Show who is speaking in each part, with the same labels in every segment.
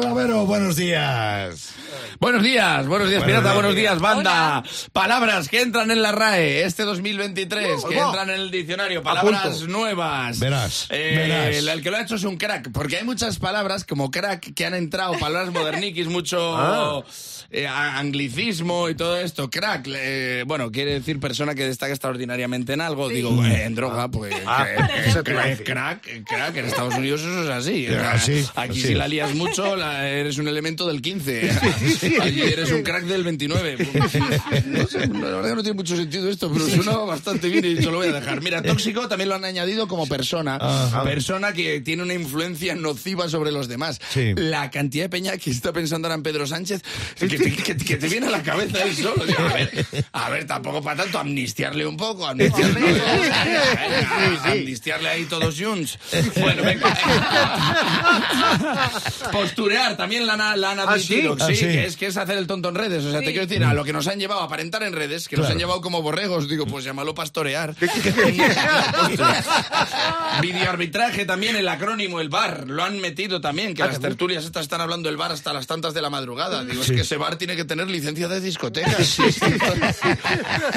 Speaker 1: Clavero, buenos días.
Speaker 2: Buenos días, buenos días, pirata, buenos días, banda. Palabras que entran en la RAE este 2023, que entran en el diccionario, palabras nuevas.
Speaker 1: Verás,
Speaker 2: Eh,
Speaker 1: verás.
Speaker 2: El, el que lo ha hecho es un crack, porque hay muchas palabras como crack que han entrado, palabras moderniquis, mucho
Speaker 1: Ah.
Speaker 2: eh, anglicismo y todo esto. Crack, eh, bueno, quiere decir persona que destaca extraordinariamente en algo. Digo, eh, en droga, pues
Speaker 1: Ah,
Speaker 2: que-
Speaker 1: eso
Speaker 2: que-
Speaker 1: te iba a
Speaker 2: que-
Speaker 1: decir.
Speaker 2: crack, crack, en Estados Unidos eso es así.
Speaker 1: Ah, sí,
Speaker 2: Aquí
Speaker 1: sí.
Speaker 2: si la lías mucho, la- eres un elemento del 15. Allí eres un crack del 29. No sé, la verdad que no tiene mucho sentido esto, pero suena bastante bien y yo lo voy a dejar. Mira, tóxico también lo han añadido como persona. Persona que tiene una influencia nociva sobre los demás.
Speaker 1: Sí.
Speaker 2: La cantidad de peña que está pensando ahora en Pedro Sánchez, que te, que- que te viene a la cabeza él solo. Digo, a, ver, a ver, tampoco para tanto, amnistiarle un poco, amnistiarle, amnistiarle ahí todos junts. Bueno, venga. También la, la han admitido.
Speaker 1: ¿sí? Ah,
Speaker 2: sí,
Speaker 1: sí.
Speaker 2: que es, que es hacer el tonto en redes. O sea, te quiero decir, a lo que nos han llevado a aparentar en redes, que nos
Speaker 1: Claro.
Speaker 2: han llevado como borregos, digo, pues llámalo pastorear. Videoarbitraje también, el acrónimo, el bar, lo han metido también, que las tertulias estas están hablando del bar hasta las tantas de la madrugada. Digo, es que ese bar tiene que tener licencia de discoteca.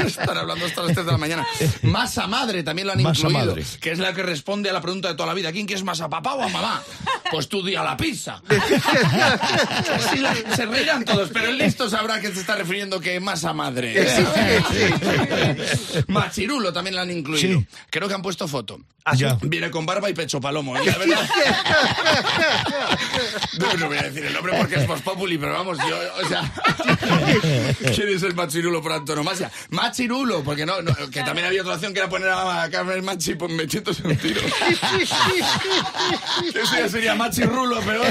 Speaker 2: Están hablando hasta las 3 de la mañana. Masa madre también lo han
Speaker 1: Masa
Speaker 2: incluido,
Speaker 1: madre.
Speaker 2: que es la que responde a la pregunta de toda la vida. ¿Quién quieres más, a papá o a mamá? Pues tú di a la pizza. La- se reirán todos, pero el listo sabrá que se está refiriendo que masa madre. Machirulo también lo han incluido. Creo que han puesto foto.
Speaker 1: Ya.
Speaker 2: Viene con barba y pecho palomo. ¿eh? La verdad. No, no voy a decir el nombre porque es Voz Populi, pero vamos, yo, o sea. ¿Quién es el machirulo por antonomasia? Machirulo, porque no, no, que también había otra opción que era poner a Carmen Machi metiéndose un tiro. Eso ya sería machirulo, pero.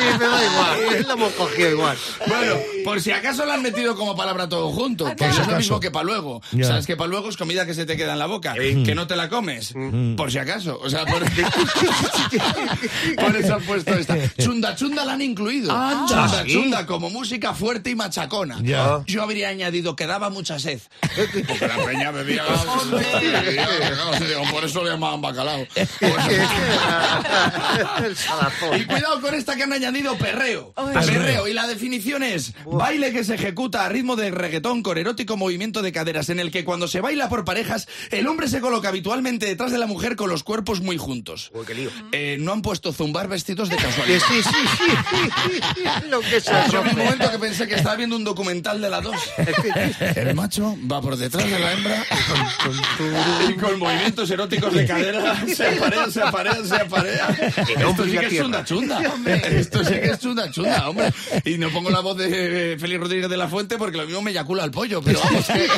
Speaker 3: Sí, me da igual. Lo hemos cogido igual.
Speaker 2: Bueno, por si acaso lo han metido como palabra todo junto, que
Speaker 1: si
Speaker 2: es lo mismo que para luego. Sabes que para luego es comida que se te queda en la boca, que no te la comes, por si acaso. O sea, por, por eso han puesto esta. Chunda chunda la han incluido. Chunda chunda como música fuerte y machacona.
Speaker 1: Ya.
Speaker 2: Yo habría añadido que daba mucha sed. Porque la peña bebía. Por eso le llamaban bacalao. Y cuidado con esta que han añadido perreo. Perreo. Y la definición es baile que se ejecuta a ritmo de reggaetón con erótico movimiento de caderas, en el que cuando se baila por parejas, el hombre se coloca habitualmente detrás de la mujer con los cuerpos muy juntos.
Speaker 3: Uy, qué lío.
Speaker 2: Eh, no han puesto zumbar vestidos de casualidad.
Speaker 3: sí, sí, sí. Lo que es
Speaker 2: Yo en un momento que pensé que estaba viendo un documental de la dos. El macho va por detrás de la hembra y con movimientos eróticos de cadera se aparea, se aparea, se aparea. Esto sí que es chunda chunda. Esto sí que es chunda chunda, hombre. Y no pongo la voz de eh, Félix Rodríguez de la Fuente porque lo mismo me eyacula el pollo, pero vamos que...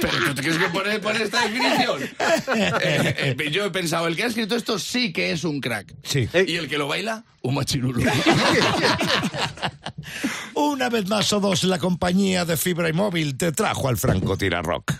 Speaker 2: ¿Pero tú te crees que poner, poner esta definición? Eh, eh, yo he pensado, el que ha escrito esto sí que es un crack.
Speaker 1: Sí.
Speaker 2: Y el que lo baila,
Speaker 1: Una vez más o dos, la compañía de fibra y móvil te trajo al francotirador rock.